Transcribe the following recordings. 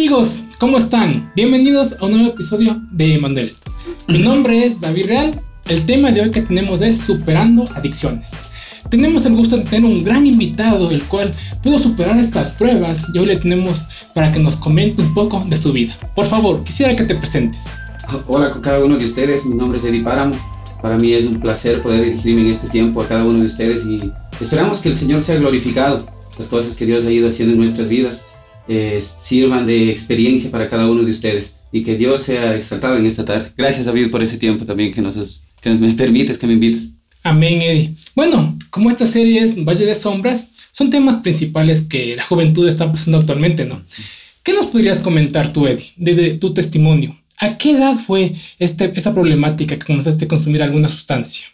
amigos, ¿cómo están? Bienvenidos a un nuevo episodio de Emanuel. Mi nombre es David Real. El tema de hoy que tenemos es superando adicciones. Tenemos el gusto de tener un gran invitado, el cual pudo superar estas pruebas y hoy le tenemos para que nos comente un poco de su vida. Por favor, quisiera que te presentes. Hola con cada uno de ustedes, mi nombre es Eddie Páramo. Para mí es un placer poder dirigirme en este tiempo a cada uno de ustedes y esperamos que el Señor sea glorificado, las cosas que Dios ha ido haciendo en nuestras vidas eh, sirvan de experiencia para cada uno de ustedes y que Dios sea exaltado en esta tarde. Gracias David por ese tiempo también que, nos, que me permites, que me invites. Amén, Eddie. Bueno, como esta serie es Valle de Sombras, son temas principales que la juventud está pasando actualmente, ¿no? ¿Qué nos podrías comentar tú, Eddie, desde tu testimonio? ¿A qué edad fue este, esa problemática que comenzaste a consumir alguna sustancia?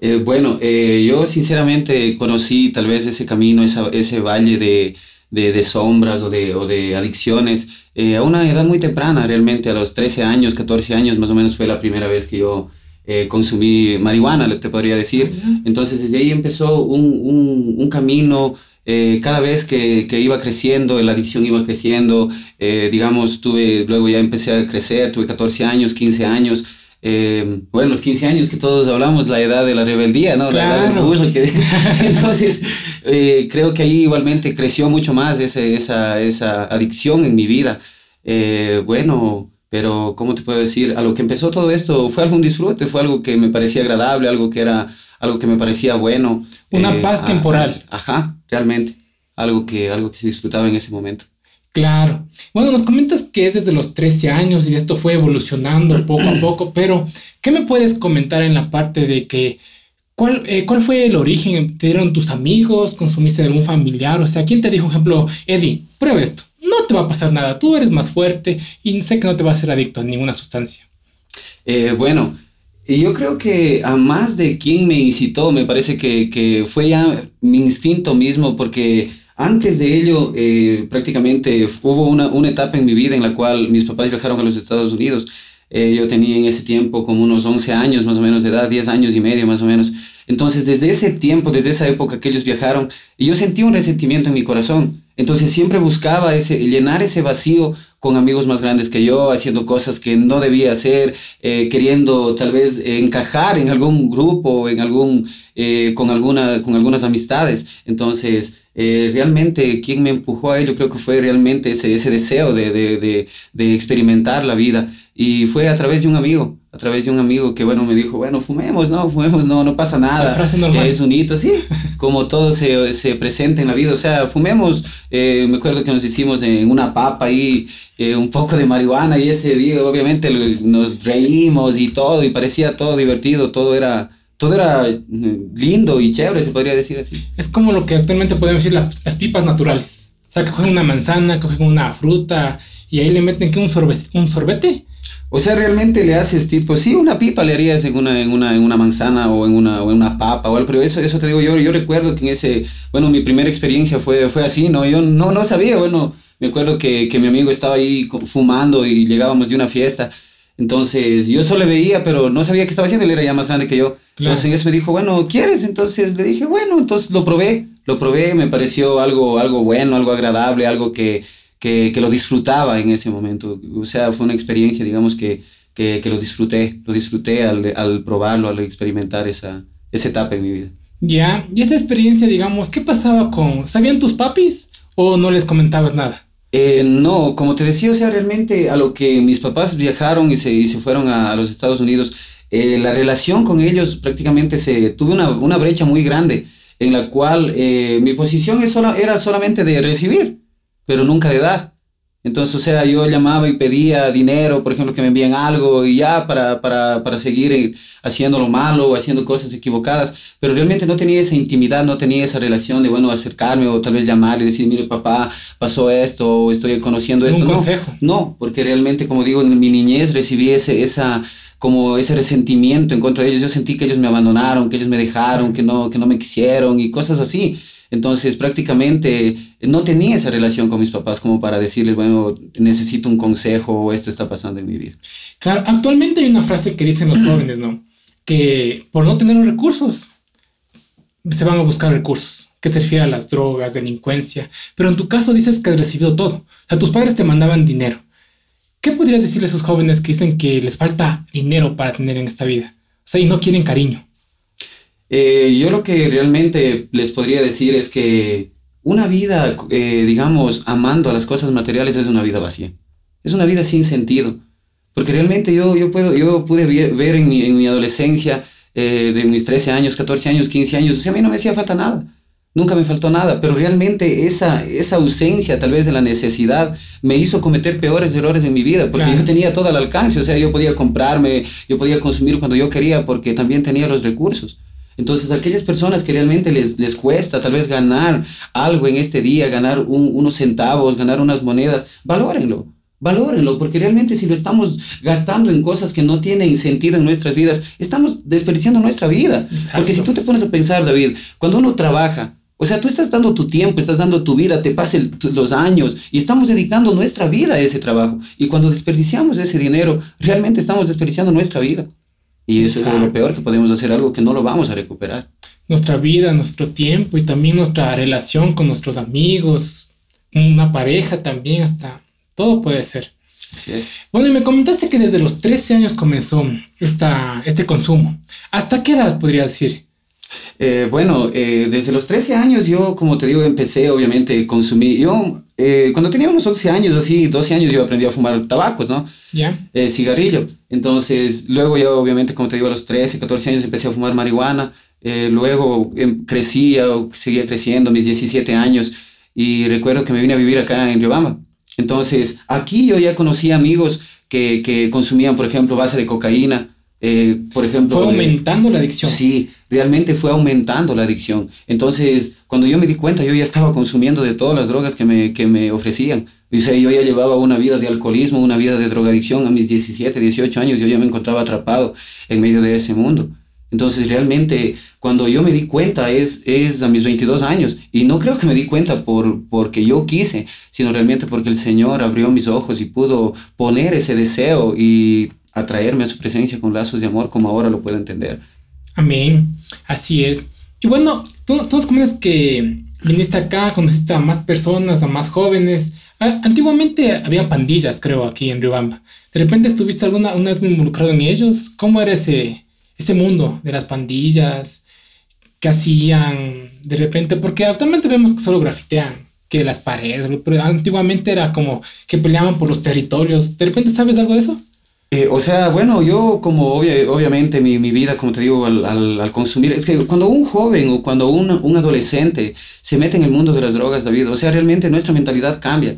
Eh, bueno, eh, yo sinceramente conocí tal vez ese camino, esa, ese valle de, de, de sombras o de, o de adicciones eh, a una edad muy temprana, realmente a los 13 años, 14 años más o menos fue la primera vez que yo eh, consumí marihuana, te podría decir. Entonces desde ahí empezó un, un, un camino, eh, cada vez que, que, iba creciendo, la adicción iba creciendo, eh, digamos, tuve, luego ya empecé a crecer, tuve 14 años, 15 años, eh, bueno, los 15 años que todos hablamos, la edad de la rebeldía, ¿no? Claro. La edad del orgullo. Que, entonces, eh, creo que ahí igualmente creció mucho más ese, esa, esa adicción en mi vida. Eh, bueno, pero, ¿cómo te puedo decir? A lo que empezó todo esto fue algún disfrute, fue algo que me parecía agradable, algo que era, algo que me parecía bueno. Una paz temporal. Ajá, realmente. Algo que, algo que se disfrutaba en ese momento. Claro. Bueno, nos comentas que es desde los 13 años y esto fue evolucionando poco a poco, pero ¿qué me puedes comentar en la parte de que cuál, eh, cuál fue el origen? ¿Te dieron tus amigos? ¿Consumiste de algún familiar? O sea, ¿quién te dijo, por ejemplo, Eddie, prueba esto? No te va a pasar nada, tú eres más fuerte y sé que no te vas a ser adicto a ninguna sustancia. Eh, bueno, yo creo que a más de quien me incitó, me parece que, que fue ya mi instinto mismo, porque antes de ello, eh, prácticamente hubo una, una, etapa en mi vida en la cual mis papás viajaron a los Estados Unidos. Eh, yo tenía en ese tiempo como unos 11 años más o menos de edad, 10 años y medio más o menos. Entonces, desde ese tiempo, desde esa época que ellos viajaron, yo sentí un resentimiento en mi corazón. Entonces, siempre buscaba ese, llenar ese vacío con amigos más grandes que yo, haciendo cosas que no debía hacer, eh, queriendo tal vez eh, encajar en algún grupo, en algún, eh, con, alguna, con algunas amistades. Entonces, eh, realmente quien me empujó a ello creo que fue realmente ese, ese deseo de, de, de, de, experimentar la vida. Y fue a través de un amigo, a través de un amigo que, bueno, me dijo, bueno, fumemos, no, fumemos, no, no pasa nada. Es un hito, sí, como todo se, se presenta en la vida. O sea, fumemos, eh, me acuerdo que nos hicimos en una papa y eh, un poco de marihuana y ese día obviamente nos reímos y todo y parecía todo divertido, todo era todo era lindo y chévere, se podría decir así. Es como lo que actualmente podemos decir la, las pipas naturales. O sea, que cogen una manzana, cogen una fruta y ahí le meten que un, sorbe, un sorbete. O sea, realmente le haces tipo, sí, una pipa le harías en una, en una, en una manzana o en una, o en una papa o algo, pero eso, eso te digo yo, yo recuerdo que en ese, bueno, mi primera experiencia fue, fue así, ¿no? Yo no, no sabía, bueno, me acuerdo que, que mi amigo estaba ahí fumando y llegábamos de una fiesta, entonces yo solo le veía, pero no sabía qué estaba haciendo, él era ya más grande que yo. Claro. Entonces eso me dijo, bueno, ¿quieres? Entonces le dije, bueno, entonces lo probé, lo probé, me pareció algo, algo bueno, algo agradable, algo que, que, que lo disfrutaba en ese momento. O sea, fue una experiencia, digamos, que, que, que lo disfruté, lo disfruté al, al, probarlo, al experimentar esa, esa etapa en mi vida. Ya, y esa experiencia, digamos, ¿qué pasaba con, ¿sabían tus papis o no les comentabas nada? Eh, no, como te decía, o sea, realmente a lo que mis papás viajaron y se, y se fueron a, los Estados Unidos, eh, la relación con ellos prácticamente se tuve una, una brecha muy grande en la cual eh, mi posición es sola, era solamente de recibir, pero nunca de dar. Entonces, o sea, yo llamaba y pedía dinero, por ejemplo, que me envíen algo y ya para, para, para seguir eh, haciendo lo malo o haciendo cosas equivocadas, pero realmente no tenía esa intimidad, no tenía esa relación de, bueno, acercarme o tal vez llamar y decir, mire, papá, pasó esto o estoy conociendo esto. Un no, consejo. no, porque realmente, como digo, en mi niñez recibí ese, esa como ese resentimiento en contra de ellos. Yo sentí que ellos me abandonaron, que ellos me dejaron, que no, que no me quisieron y cosas así. Entonces prácticamente no tenía esa relación con mis papás como para decirles, bueno, necesito un consejo o esto está pasando en mi vida. Claro, actualmente hay una frase que dicen los jóvenes, ¿no? Que por no tener los recursos, se van a buscar recursos. que se refiere a las drogas, delincuencia, pero en tu caso dices que has recibido todo. O sea, tus padres te mandaban dinero. ¿Qué podrías decirle a esos jóvenes que dicen que les falta dinero para tener en esta vida? O sea, y no quieren cariño. Eh, yo lo que realmente les podría decir es que una vida, eh, digamos, amando a las cosas materiales es una vida vacía. Es una vida sin sentido. Porque realmente yo, yo, puedo, yo pude ver en mi, en mi adolescencia, eh, de mis 13 años, 14 años, 15 años, o sea, a mí no me hacía falta nada. Nunca me faltó nada, pero realmente esa, esa ausencia tal vez de la necesidad me hizo cometer peores errores en mi vida, porque yo tenía todo al alcance, o sea, yo podía comprarme, yo podía consumir cuando yo quería, porque también tenía los recursos. Entonces, aquellas personas que realmente les, les cuesta tal vez ganar algo en este día, ganar unos centavos, ganar unas monedas, valórenlo. Valórenlo, porque realmente si lo estamos gastando en cosas que no tienen sentido en nuestras vidas, estamos desperdiciando nuestra vida. Porque si tú te pones a pensar, David, cuando uno trabaja, o sea, tú estás dando tu tiempo, estás dando tu vida, te pasan los años y estamos dedicando nuestra vida a ese trabajo. Y cuando desperdiciamos ese dinero, realmente estamos desperdiciando nuestra vida. Y eso es lo peor que podemos hacer, algo que no lo vamos a recuperar. Nuestra vida, nuestro tiempo y también nuestra relación con nuestros amigos, una pareja también, hasta todo puede ser. Bueno, y me comentaste que desde los 13 años comenzó esta, este consumo. ¿Hasta qué edad podría decir? Eh, bueno, eh, desde los 13 años yo, como te digo, empecé obviamente a consumir. Yo, eh, cuando tenía unos 11 años, así, 12 años, yo aprendí a fumar tabacos, ¿no? Ya. cigarrillo. Entonces, luego yo, obviamente, como te digo, a los 13, 14 años empecé a fumar marihuana. luego em, crecía, seguía creciendo, mis 17 años. Y recuerdo que me vine a vivir acá en Riobamba. Entonces, aquí yo ya conocí amigos que, que consumían, por ejemplo, base de cocaína. Eh, por ejemplo... Fue aumentando la adicción. Sí, realmente fue aumentando la adicción. Entonces, cuando yo me di cuenta, yo ya estaba consumiendo de todas las drogas que me, que me ofrecían. O sea, yo ya llevaba una vida de alcoholismo, una vida de drogadicción a mis 17, 18 años, yo ya me encontraba atrapado en medio de ese mundo. Entonces realmente cuando yo me di cuenta es, es a mis 22 años y no creo que me di cuenta por, porque yo quise, sino realmente porque el Señor abrió mis ojos y pudo poner ese deseo y atraerme a su presencia con lazos de amor como ahora lo puedo entender. Amén, así es. Y bueno, tú, tú nos comentas que viniste acá, conociste a más personas, a más jóvenes. Antiguamente había pandillas, creo, aquí en Riobamba. ¿De repente estuviste alguna una vez involucrado en ellos? ¿Cómo era ese, ese mundo de las pandillas que hacían de repente, porque actualmente vemos que solo grafitean, que las paredes, pero antiguamente era como que peleaban por los territorios. ¿De repente sabes algo de eso? Eh, o sea, bueno, yo como obviamente mi, mi, vida, como te digo, al, al, consumir, es que cuando un joven o cuando un, un, adolescente se mete en el mundo de las drogas, David, o sea, realmente nuestra mentalidad cambia.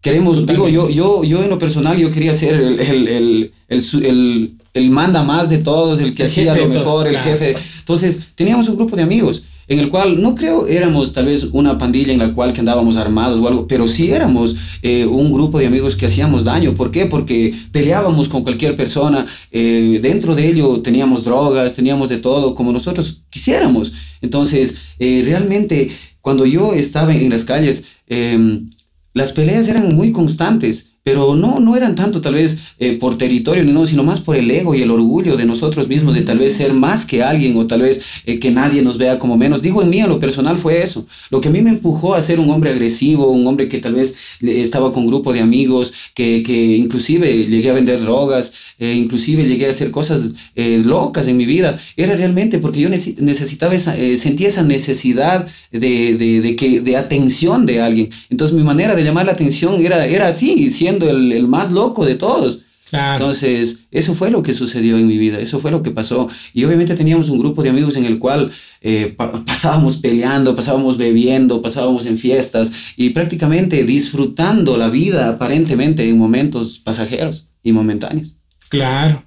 Queremos, digo, yo, yo, yo en lo personal, yo quería ser el, el, el, el el manda más de todos, el que hacía lo mejor, el jefe. Entonces, teníamos un grupo de amigos en el cual no creo éramos tal vez una pandilla en la cual que andábamos armados o algo, pero sí éramos eh, un grupo de amigos que hacíamos daño. ¿Por qué? Porque peleábamos con cualquier persona, eh, dentro de ello teníamos drogas, teníamos de todo, como nosotros quisiéramos. Entonces, eh, realmente, cuando yo estaba en las calles, em, las peleas eran muy constantes pero no, no eran tanto tal vez eh, por territorio, no, sino más por el ego y el orgullo de nosotros mismos, de tal vez ser más que alguien o tal vez eh, que nadie nos vea como menos. Digo, en mí, a lo personal fue eso. Lo que a mí me empujó a ser un hombre agresivo, un hombre que tal vez estaba con un grupo de amigos, que, que inclusive llegué a vender drogas, eh, inclusive llegué a hacer cosas locas en mi vida, era realmente porque yo necesitaba esa, sentía esa necesidad de, de, de, que, de atención de alguien. Entonces mi manera de llamar la atención era, era así, siendo el, más loco de todos. Entonces, eso fue lo que sucedió en mi vida, eso fue lo que pasó. Y obviamente teníamos un grupo de amigos en el cual eh, pasábamos peleando, pasábamos bebiendo, pasábamos en fiestas y prácticamente disfrutando la vida aparentemente en momentos pasajeros y momentáneos. Claro.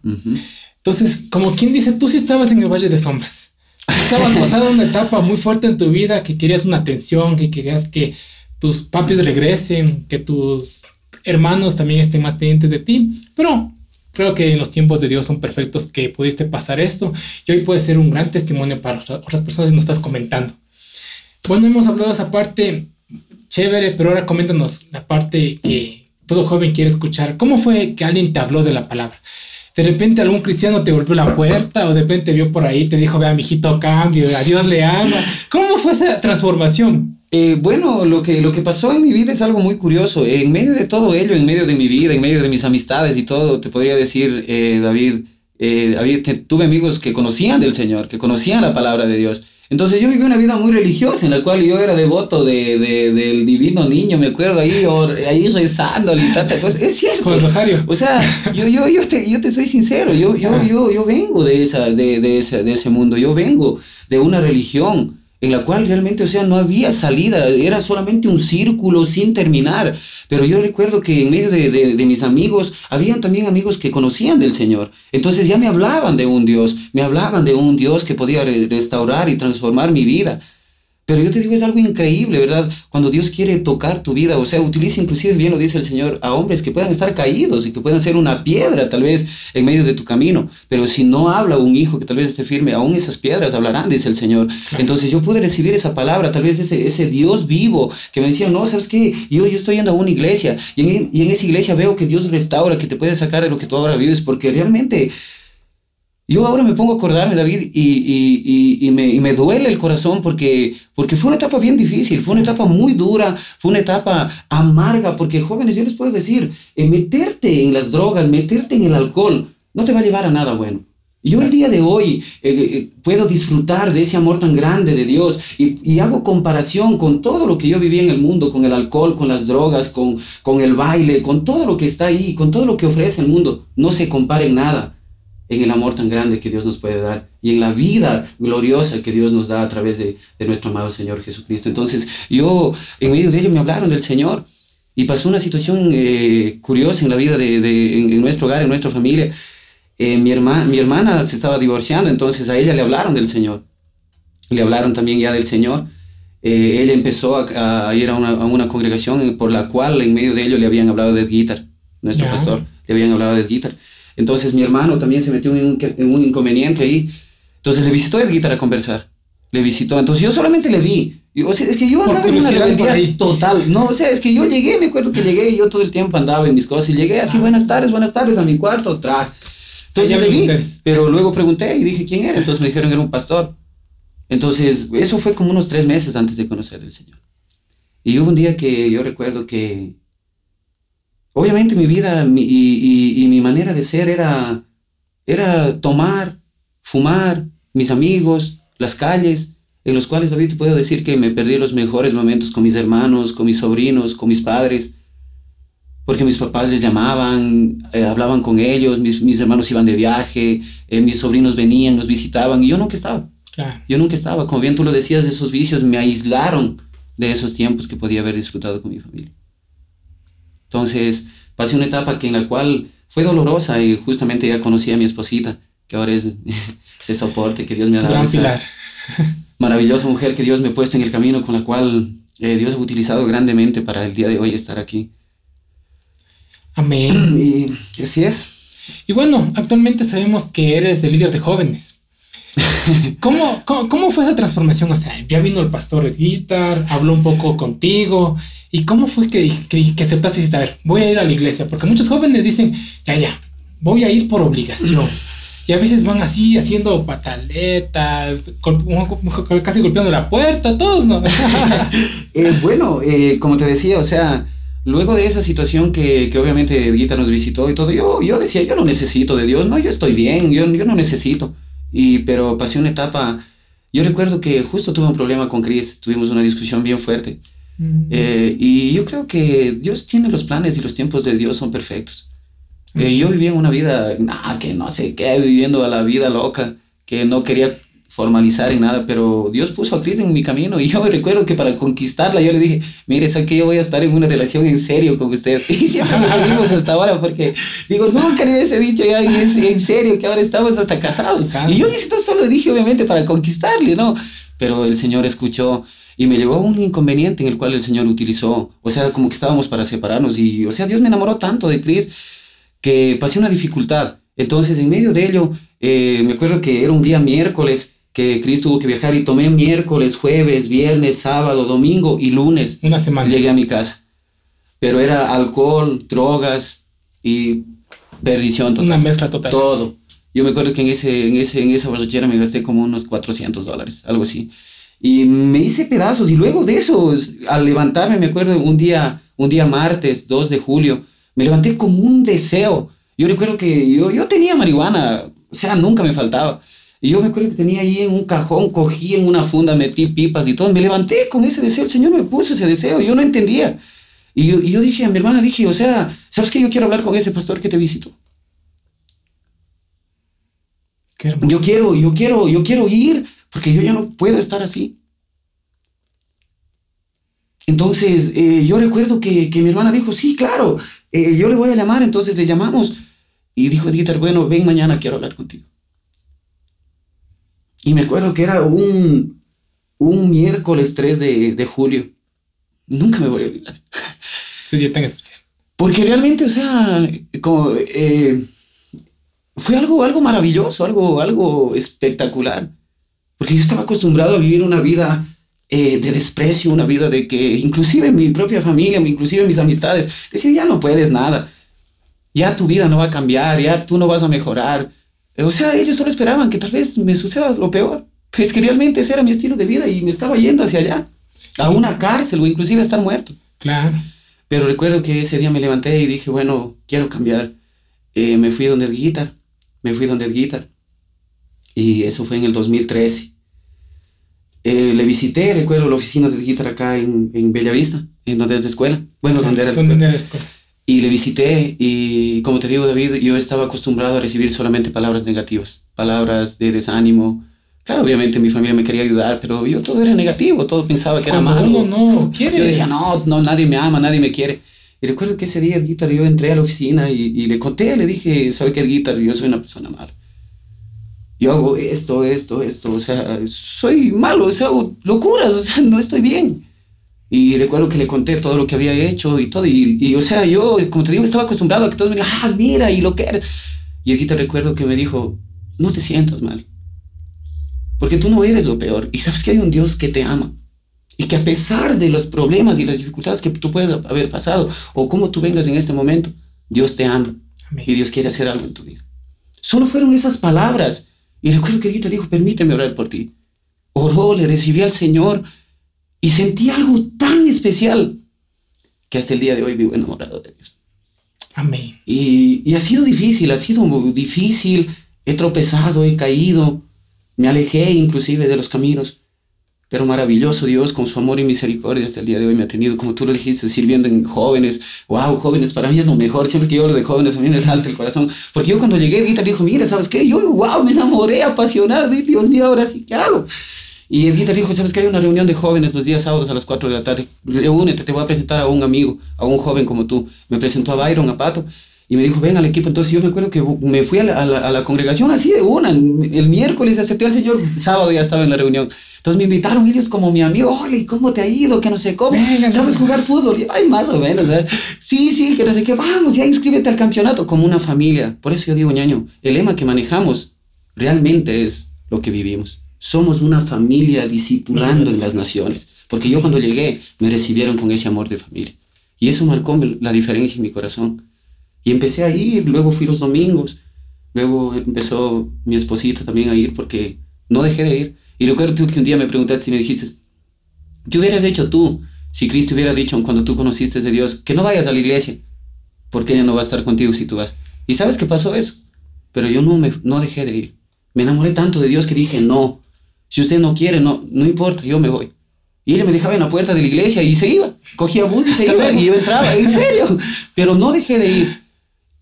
Entonces, como quien dice, tú sí estabas en el Valle de Sombras. Estabas pasando una etapa muy fuerte en tu vida, que querías una atención, que querías que tus papis regresen, que tus hermanos también estén más pendientes de ti, pero creo que en los tiempos de Dios son perfectos que pudiste pasar esto y hoy puede ser un gran testimonio para otras personas que nos estás comentando. Bueno, hemos hablado de esa parte chévere, pero ahora coméntanos la parte que todo joven quiere escuchar. ¿Cómo fue que alguien te habló de la palabra? de repente algún cristiano te golpeó la puerta o de repente vio por ahí, te dijo, vea, mijito, cambio, a Dios le ama. ¿Cómo fue esa transformación? Eh, bueno, lo que, lo que pasó en mi vida es algo muy curioso. En medio de todo ello, en medio de mi vida, en medio de mis amistades y todo, te podría decir, eh, David, eh, tuve amigos que conocían del Señor, que conocían la palabra de Dios. Entonces yo viví una vida muy religiosa en la cual yo era devoto de, del divino niño, me acuerdo ahí, ahí rezando y tanta cosa. Es cierto. Con el rosario. O sea, yo, yo, yo, te, yo te soy sincero, yo, yo, yo, yo vengo de, esa, de, de, ese, de ese mundo, yo vengo de una religión en la cual realmente, o sea, no había salida, era solamente un círculo sin terminar. Pero yo recuerdo que en medio de, de, mis amigos, habían también amigos que conocían del Señor. Entonces ya me hablaban de un Dios, me hablaban de un Dios que podía restaurar y transformar mi vida. Pero yo te digo, es algo increíble, ¿verdad? Cuando Dios quiere tocar tu vida, o sea, utiliza inclusive, bien lo dice el Señor, a hombres que puedan estar caídos y que puedan ser una piedra tal vez en medio de tu camino. Pero si no habla un hijo que tal vez esté firme, aún esas piedras hablarán, dice el Señor. Entonces yo pude recibir esa palabra, tal vez ese, ese Dios vivo que me decía, no, ¿sabes qué? Yo, yo estoy yendo a una iglesia y en, y en esa iglesia veo que Dios restaura, que te puede sacar de lo que tú ahora vives, porque realmente yo ahora me pongo a acordarme, David, y, me, duele el corazón porque, porque fue una etapa bien difícil, fue una etapa muy dura, fue una etapa amarga, porque jóvenes, yo les puedo decir, eh, meterte en las drogas, meterte en el alcohol, no te va a llevar a nada bueno. Yo el día de hoy eh, eh, puedo disfrutar de ese amor tan grande de Dios y, hago comparación con todo lo que yo viví en el mundo, con el alcohol, con las drogas, con, con el baile, con todo lo que está ahí, con todo lo que ofrece el mundo. No se compare en nada en el amor tan grande que Dios nos puede dar y en la vida gloriosa que Dios nos da a través de, nuestro amado Señor Jesucristo. Entonces, yo, en medio de ello, me hablaron del Señor y pasó una situación eh, curiosa en la vida de, en, nuestro hogar, en nuestra familia. Eh, mi, hermana, mi hermana se estaba divorciando, entonces a ella le hablaron del Señor. Le hablaron también ya del Señor. Eh, ella empezó a, ir a una, congregación por la cual en medio de ello le habían hablado de guitar, nuestro pastor, le habían hablado de guitar. Entonces mi hermano también se metió en un, inconveniente ahí. Entonces le visitó Edguita a conversar. Le visitó. Entonces yo solamente le vi. O sea, es que yo andaba en una rebeldía total. No, o sea, es que yo llegué, me acuerdo que llegué y yo todo el tiempo andaba en mis cosas y llegué así, buenas tardes, buenas tardes a mi cuarto, tra. Entonces le vi, pero luego pregunté y dije quién era. Entonces me dijeron que era un pastor. Entonces, eso fue como unos tres meses antes de conocer al Señor. Y hubo un día que yo recuerdo que Obviamente mi vida y, mi manera de ser era, era tomar, fumar, mis amigos, las calles, en los cuales David puedo decir que me perdí los mejores momentos con mis hermanos, con mis sobrinos, con mis padres, porque mis papás les llamaban, eh, hablaban con ellos, mis, hermanos iban de viaje, eh, mis sobrinos venían, nos visitaban y yo nunca estaba. Yo nunca estaba, como bien tú lo decías, de esos vicios me aislaron de esos tiempos que podía haber disfrutado con mi familia. Entonces, pasé una etapa que en la cual fue dolorosa y justamente ya conocí a mi esposita, que ahora es ese soporte que Dios me ha dado. maravillosa mujer que Dios me ha puesto en el camino con la cual eh, Dios ha utilizado grandemente para el día de hoy estar aquí. Amén. Y así es. Y bueno, actualmente sabemos que eres el líder de jóvenes. ¿Cómo, cómo, fue esa transformación? O sea, ya vino el pastor de guitar, habló un poco contigo ¿Y cómo fue que, que, que aceptaste y dijiste, a ver, voy a ir a la iglesia? Porque muchos jóvenes dicen, ya, ya, voy a ir por obligación. Y a veces van así haciendo pataletas, casi golpeando la puerta, todos, ¿no? Eh, bueno, eh, como te decía, o sea, luego de esa situación que, que obviamente Edguita nos visitó y todo, yo, yo decía, yo no necesito de Dios, no, yo estoy bien, yo, yo no necesito. Y, pero pasé una etapa, yo recuerdo que justo tuve un problema con Chris, tuvimos una discusión bien fuerte. Eh, y yo creo que Dios tiene los planes y los tiempos de Dios son perfectos. Eh, yo vivía una vida, nada, que no sé qué, viviendo a la vida loca, que no quería formalizar en nada, pero Dios puso a Cris en mi camino y yo me recuerdo que para conquistarla yo le dije, mire, sé que yo voy a estar en una relación en serio con usted. Y siempre vivimos hasta ahora porque digo, nunca le hubiese dicho ya en serio que ahora estamos hasta casados. Y yo esto solo dije obviamente para conquistarle, ¿no? Pero el Señor escuchó y me llevó a un inconveniente en el cual el Señor utilizó, o sea, como que estábamos para separarnos y, o sea, Dios me enamoró tanto de Cris que pasé una dificultad. Entonces, en medio de ello, eh, me acuerdo que era un día miércoles que Cris tuvo que viajar y tomé miércoles, jueves, viernes, sábado, domingo y lunes. Una semana. Llegué a mi casa. Pero era alcohol, drogas y Perdición total. Una mezcla total. Todo. Yo me acuerdo que en, ese, en, ese, en esa borrachera me gasté como unos 400 dólares, algo así. Y me hice pedazos y luego de eso, al levantarme, me acuerdo un día, un día martes, 2 de julio, me levanté con un deseo. Yo recuerdo que yo, yo tenía marihuana, o sea, nunca me faltaba. Y yo me acuerdo que tenía ahí en un cajón, cogí en una funda, metí pipas y todo. Me levanté con ese deseo. El Señor me puso ese deseo. Yo no entendía. Y yo, y yo dije a mi hermana, dije, o sea, ¿sabes qué? Yo quiero hablar con ese pastor que te visitó. Yo quiero, yo quiero, yo quiero ir porque yo ya no puedo estar así. Entonces, eh, yo recuerdo que, que, mi hermana dijo, sí, claro, eh, yo le voy a llamar, entonces le llamamos. Y dijo Edith, bueno, ven mañana, quiero hablar contigo. Y me acuerdo que era un, un miércoles 3 de, de julio. Nunca me voy a olvidar. Ese día tan especial. Porque realmente, o sea, como, eh, fue algo, algo maravilloso, algo, algo espectacular. Porque yo estaba acostumbrado a vivir una vida eh, de desprecio, una vida de que inclusive mi propia familia, inclusive mis amistades, decían, ya no puedes nada, ya tu vida no va a cambiar, ya tú no vas a mejorar. O sea, ellos solo esperaban que tal vez me suceda lo peor. Pues que realmente ese era mi estilo de vida y me estaba yendo hacia allá, a una cárcel o inclusive a estar muerto. Claro. Pero recuerdo que ese día me levanté y dije, bueno, quiero cambiar. Eh, me fui donde el guitar, me fui donde el guitar. Y eso fue en el 2013. Eh, le visité, recuerdo la oficina de guitar acá en, en Bellavista, en donde es de escuela. Bueno, donde era la escuela. Era escuela. Y le visité y como te digo David, yo estaba acostumbrado a recibir solamente palabras negativas, palabras de desánimo. Claro, obviamente mi familia me quería ayudar, pero yo todo era negativo, todo pensaba que era malo. Uno no quiere. Yo decía, no, no, nadie me ama, nadie me quiere. Y recuerdo que ese día, Guitar, yo entré a la oficina y, y le conté, le dije, ¿sabe qué, Guitar? Yo soy una persona mala. Yo hago esto, esto, esto, o sea, soy malo, o sea, hago locuras, o sea, no estoy bien. Y recuerdo que le conté todo lo que había hecho y todo. Y, y, o sea, yo, como te digo, estaba acostumbrado a que todos me digan, ah, mira, y lo que eres. Y aquí te recuerdo que me dijo, no te sientas mal. Porque tú no eres lo peor. Y sabes que hay un Dios que te ama. Y que a pesar de los problemas y las dificultades que tú puedes haber pasado, o como tú vengas en este momento, Dios te ama. Amén. Y Dios quiere hacer algo en tu vida. Solo fueron esas palabras. Y recuerdo que Guita dijo, permíteme orar por ti. Oró, le recibí al Señor y sentí algo tan especial que hasta el día de hoy vivo enamorado de Dios. Amén. Y, y ha sido difícil, ha sido muy difícil. He tropezado, he caído, me alejé inclusive de los caminos. Pero maravilloso Dios, con su amor y misericordia, hasta el día de hoy me ha tenido, como tú lo dijiste, sirviendo en jóvenes. ¡Wow! Jóvenes, para mí es lo mejor. Siempre que yo hablo de jóvenes, a mí me salta el corazón. Porque yo cuando llegué, Edita dijo, mira, ¿sabes qué? Yo, wow, me enamoré, apasionado. Dios mío, ahora sí, ¿qué hago? Y Edita dijo, ¿sabes que hay una reunión de jóvenes los días sábados a las 4 de la tarde? Reúnete, te voy a presentar a un amigo, a un joven como tú. Me presentó a Byron, a Pato, y me dijo, ven al equipo. Entonces yo me acuerdo que me fui a la, a la, a la congregación así de una. El miércoles acepté al Señor, sábado ya estaba en la reunión. Entonces me invitaron ellos como mi amigo, oye, ¿cómo te ha ido? Que no sé cómo. Venga, ¿Sabes jugar fútbol? Y, Ay, más o menos. ¿sabes? Sí, sí, que no sé qué. Vamos, ya inscríbete al campeonato como una familia. Por eso yo digo, ñaño, el lema que manejamos realmente es lo que vivimos. Somos una familia discipulando en las naciones. Porque yo cuando llegué me recibieron con ese amor de familia. Y eso marcó la diferencia en mi corazón. Y empecé a ir, luego fui los domingos. Luego empezó mi esposita también a ir porque no dejé de ir. Y recuerdo que un día me preguntaste y me dijiste, ¿qué hubieras hecho tú si Cristo hubiera dicho cuando tú conociste de Dios que no vayas a la iglesia? Porque ella no va a estar contigo si tú vas. Y sabes que pasó eso. Pero yo no, me, no dejé de ir. Me enamoré tanto de Dios que dije, no, si usted no quiere, no, no importa, yo me voy. Y ella me dejaba en la puerta de la iglesia y se iba. Cogía bus y se iba y yo entraba, en serio. Pero no dejé de ir.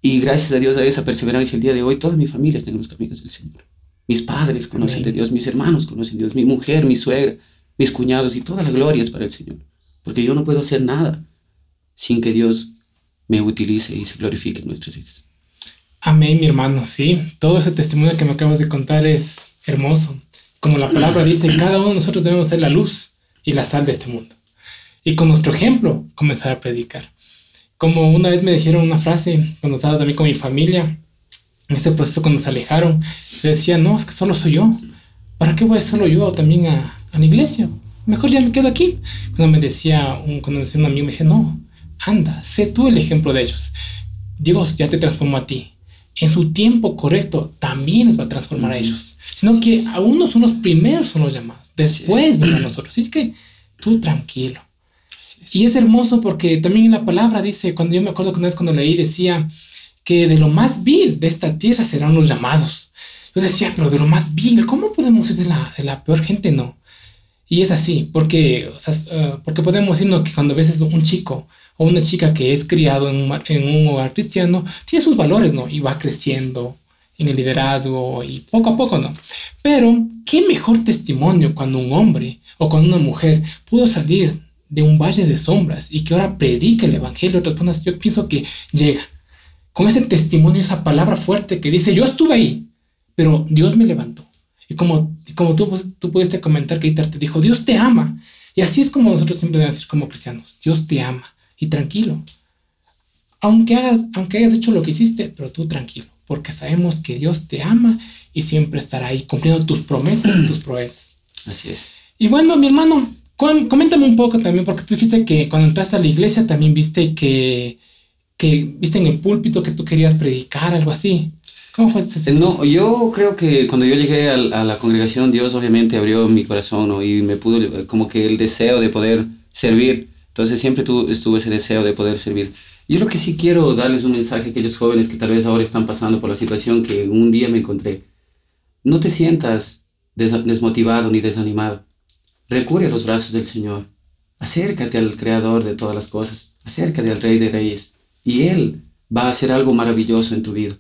Y gracias a Dios a esa perseverancia el día de hoy, toda mi familia está en los caminos del Señor. Mis padres conocen de Dios, mis hermanos conocen de Dios, mi mujer, mi suegra, mis cuñados y toda la gloria es para el Señor. Porque yo no puedo hacer nada sin que Dios me utilice y se glorifique en nuestras vidas. Amén, mi hermano, sí. Todo ese testimonio que me acabas de contar es hermoso. Como la palabra dice, cada uno de nosotros debemos ser la luz y la sal de este mundo. Y con nuestro ejemplo comenzar a predicar. Como una vez me dijeron una frase cuando estaba también con mi familia, en este proceso cuando se alejaron, le decía, no, es que solo soy yo. ¿Para qué voy solo yo también a, a la iglesia? Mejor ya me quedo aquí. Cuando me decía un, cuando me decía un amigo, me decía, no, anda, sé tú el ejemplo de ellos. Dios ya te transformó a ti. en su tiempo correcto también les va a transformar a ellos. Sino que a unos son los primeros son los llamados. Después vendrán nosotros. Así que tú tranquilo. Y es hermoso porque también en la palabra dice, cuando yo me acuerdo que una vez cuando leí, decía que de lo más vil de esta tierra serán los llamados. Yo decía, pero de lo más vil, ¿cómo podemos ser de la, de la peor gente? No. Y es así, porque, o sea, uh, porque podemos decirnos que cuando ves un chico o una chica que es criado en un, en un hogar cristiano, tiene sus valores, ¿no? Y va creciendo en el liderazgo y poco a poco, ¿no? Pero, ¿qué mejor testimonio cuando un hombre o cuando una mujer pudo salir de un valle de sombras y que ahora predica el evangelio a otras personas? Yo pienso que llega con ese testimonio, esa palabra fuerte que dice, yo estuve ahí, pero Dios me levantó. Y como, como tú, tú pudiste comentar que te dijo, Dios te ama. Y así es como nosotros siempre debemos decir como cristianos, Dios te ama. Y tranquilo. Aunque hagas, aunque hayas hecho lo que hiciste, pero tú tranquilo, porque sabemos que Dios te ama y siempre estará ahí cumpliendo tus promesas y tus proezas. Así es. Y bueno, mi hermano, coméntame un poco también, porque tú dijiste que cuando entraste a la iglesia también viste que, que viste en el púlpito que tú querías predicar, algo así. ¿Cómo fue ese No, yo creo que cuando yo llegué a, la congregación, Dios obviamente abrió mi corazón y me pudo, como que el deseo de poder servir. Entonces siempre tu, estuve ese deseo de poder servir. Yo lo que sí quiero darles un mensaje a aquellos jóvenes que tal vez ahora están pasando por la situación que un día me encontré. No te sientas desmotivado ni desanimado. Recurre a los brazos del Señor. Acércate al Creador de todas las cosas. Acércate al Rey de Reyes. Y Él va a hacer algo maravilloso en tu vida.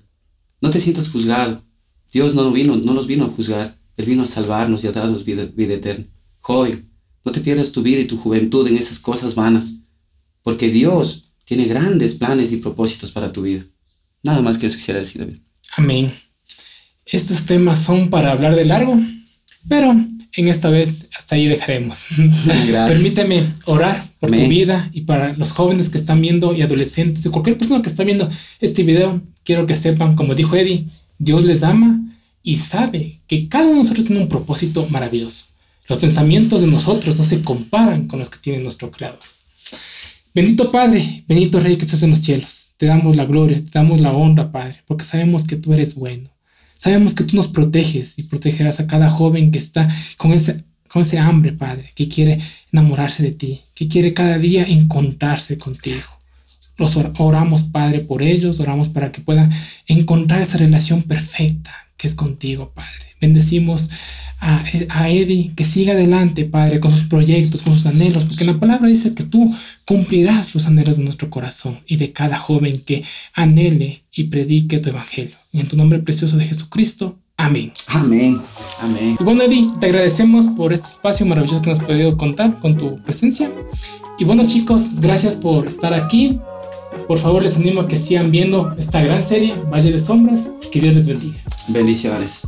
No te sientas juzgado. Dios no, vino, no nos vino a juzgar. Él vino a salvarnos y a darnos vida, vida eterna. Joven, no te pierdas tu vida y tu juventud en esas cosas vanas. Porque Dios tiene grandes planes y propósitos para tu vida. Nada más que eso quisiera decir, David. Amén. Estos temas son para hablar de largo, pero en esta vez hasta ahí dejaremos. Permíteme orar por tu vida y para los jóvenes que están viendo y adolescentes y cualquier persona que está viendo este video, quiero que sepan, como dijo Eddie, Dios les ama y sabe que cada uno de nosotros tiene un propósito maravilloso. Los pensamientos de nosotros no se comparan con los que tiene nuestro Creador. Bendito Padre, bendito Rey que estás en los cielos, te damos la gloria, te damos la honra, Padre, porque sabemos que tú eres bueno Sabemos que tú nos proteges y protegerás a cada joven que está con ese, con ese hambre, Padre, que quiere enamorarse de ti, que quiere cada día encontrarse contigo. Los oramos, Padre, por ellos, oramos para que puedan encontrar esa relación perfecta que es contigo, Padre. Bendecimos a, a, Eddie que siga adelante, Padre, con sus proyectos, con sus anhelos, porque la palabra dice que tú cumplirás los anhelos de nuestro corazón y de cada joven que anhele y predique tu evangelio. Y en tu nombre precioso de Jesucristo. Amén. Amén. Amén. Y bueno, Eddie, te agradecemos por este espacio maravilloso que nos has podido contar con tu presencia. Y bueno, chicos, gracias por estar aquí. Por favor, les animo a que sigan viendo esta gran serie, Valle de Sombras. Que Dios les bendiga. Bendiciones.